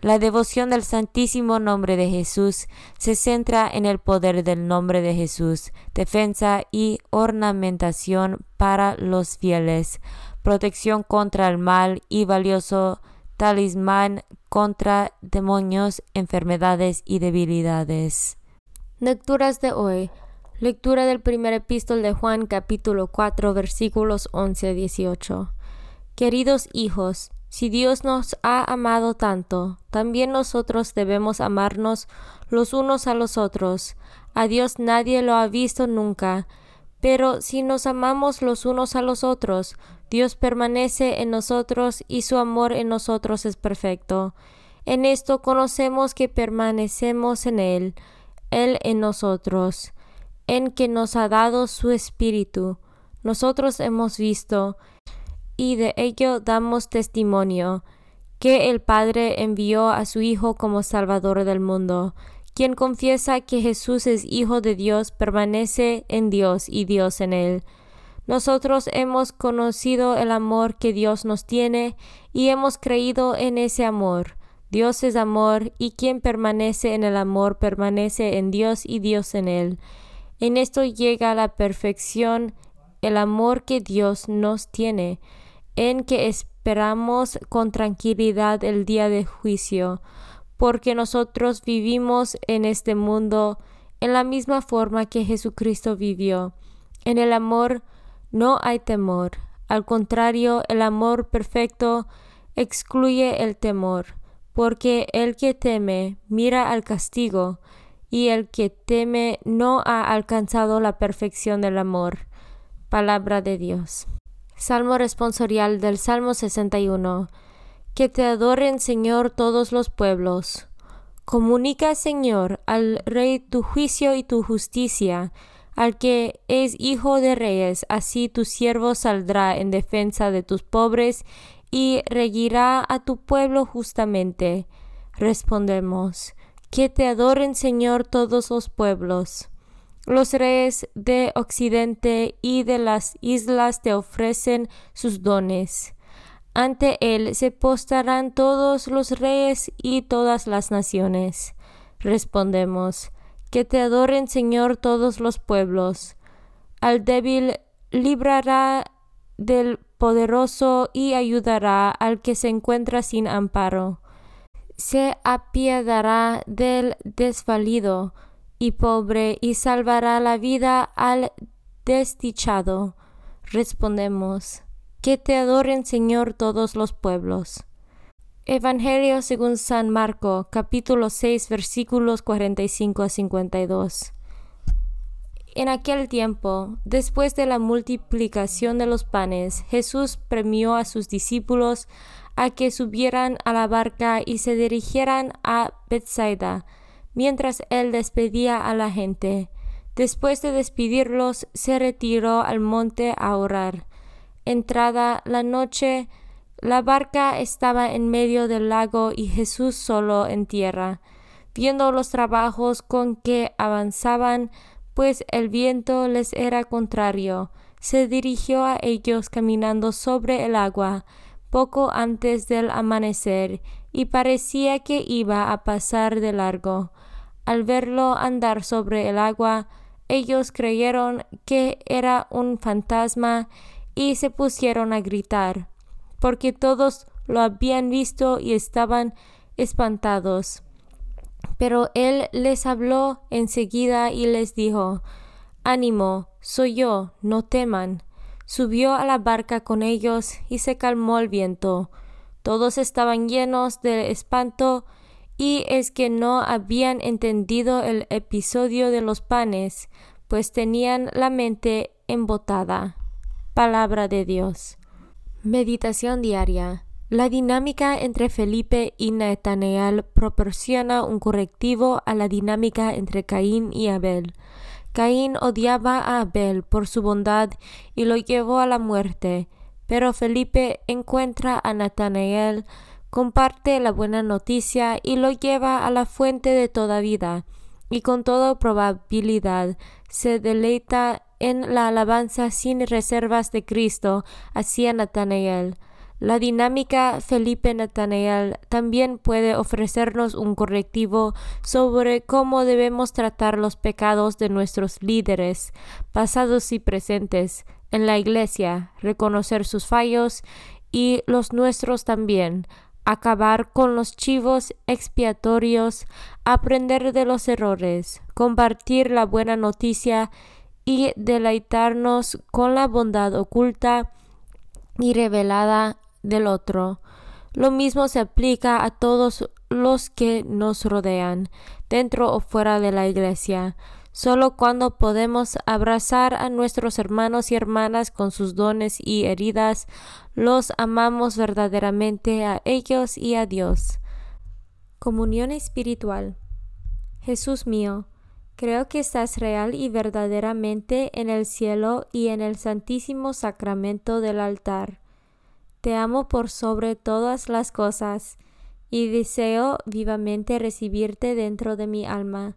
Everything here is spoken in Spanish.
La devoción del Santísimo Nombre de Jesús se centra en el poder del nombre de Jesús, defensa y ornamentación para los fieles, protección contra el mal y valioso talismán contra demonios, enfermedades y debilidades. Lecturas de hoy. Lectura del primer epístol de Juan capítulo 4 versículos 11 a 18. Queridos hijos, si Dios nos ha amado tanto, también nosotros debemos amarnos los unos a los otros. A Dios nadie lo ha visto nunca. Pero si nos amamos los unos a los otros, Dios permanece en nosotros y su amor en nosotros es perfecto. En esto conocemos que permanecemos en Él, Él en nosotros, en que nos ha dado su Espíritu. Nosotros hemos visto y de ello damos testimonio, que el Padre envió a su Hijo como Salvador del mundo. Quien confiesa que Jesús es Hijo de Dios permanece en Dios y Dios en él. Nosotros hemos conocido el amor que Dios nos tiene y hemos creído en ese amor. Dios es amor y quien permanece en el amor permanece en Dios y Dios en él. En esto llega la perfección el amor que Dios nos tiene en que esperamos con tranquilidad el día de juicio, porque nosotros vivimos en este mundo en la misma forma que Jesucristo vivió, en el amor no hay temor. Al contrario, el amor perfecto excluye el temor, porque el que teme mira al castigo, y el que teme no ha alcanzado la perfección del amor. Palabra de Dios. Salmo responsorial del Salmo 61. Que te adoren, Señor, todos los pueblos. Comunica, Señor, al Rey tu juicio y tu justicia, al que es hijo de reyes, así tu siervo saldrá en defensa de tus pobres y regirá a tu pueblo justamente. Respondemos, que te adoren, Señor, todos los pueblos. Los reyes de Occidente y de las islas te ofrecen sus dones. Ante él se postrarán todos los reyes y todas las naciones. Respondemos, que te adoren, Señor, todos los pueblos. Al débil librará del poderoso y ayudará al que se encuentra sin amparo. Se apiadará del desvalido y pobre y salvará la vida al desdichado. Respondemos, que te adoren Señor todos los pueblos. Evangelio según San Marco, capítulo 6, versículos 45 a 52. En aquel tiempo, después de la multiplicación de los panes, Jesús premió a sus discípulos a que subieran a la barca y se dirigieran a Bethsaida, mientras él despedía a la gente. Después de despedirlos, se retiró al monte a orar. Entrada la noche, la barca estaba en medio del lago y Jesús solo en tierra. Viendo los trabajos con que avanzaban, pues el viento les era contrario, se dirigió a ellos caminando sobre el agua, poco antes del amanecer, y parecía que iba a pasar de largo. Al verlo andar sobre el agua, ellos creyeron que era un fantasma y se pusieron a gritar, porque todos lo habían visto y estaban espantados. Pero él les habló enseguida y les dijo, Ánimo, soy yo, no teman. Subió a la barca con ellos y se calmó el viento. Todos estaban llenos de espanto y es que no habían entendido el episodio de los panes, pues tenían la mente embotada. Palabra de Dios. Meditación diaria. La dinámica entre Felipe y Nathanael proporciona un correctivo a la dinámica entre Caín y Abel. Caín odiaba a Abel por su bondad y lo llevó a la muerte, pero Felipe encuentra a Nathanael, comparte la buena noticia y lo lleva a la fuente de toda vida, y con toda probabilidad se deleita en la alabanza sin reservas de Cristo hacia Natanael. La dinámica Felipe Natanael también puede ofrecernos un correctivo sobre cómo debemos tratar los pecados de nuestros líderes, pasados y presentes, en la Iglesia, reconocer sus fallos y los nuestros también, acabar con los chivos expiatorios, aprender de los errores, compartir la buena noticia y deleitarnos con la bondad oculta y revelada del otro. Lo mismo se aplica a todos los que nos rodean, dentro o fuera de la iglesia. Solo cuando podemos abrazar a nuestros hermanos y hermanas con sus dones y heridas, los amamos verdaderamente a ellos y a Dios. Comunión espiritual. Jesús mío, Creo que estás real y verdaderamente en el cielo y en el santísimo sacramento del altar. Te amo por sobre todas las cosas y deseo vivamente recibirte dentro de mi alma,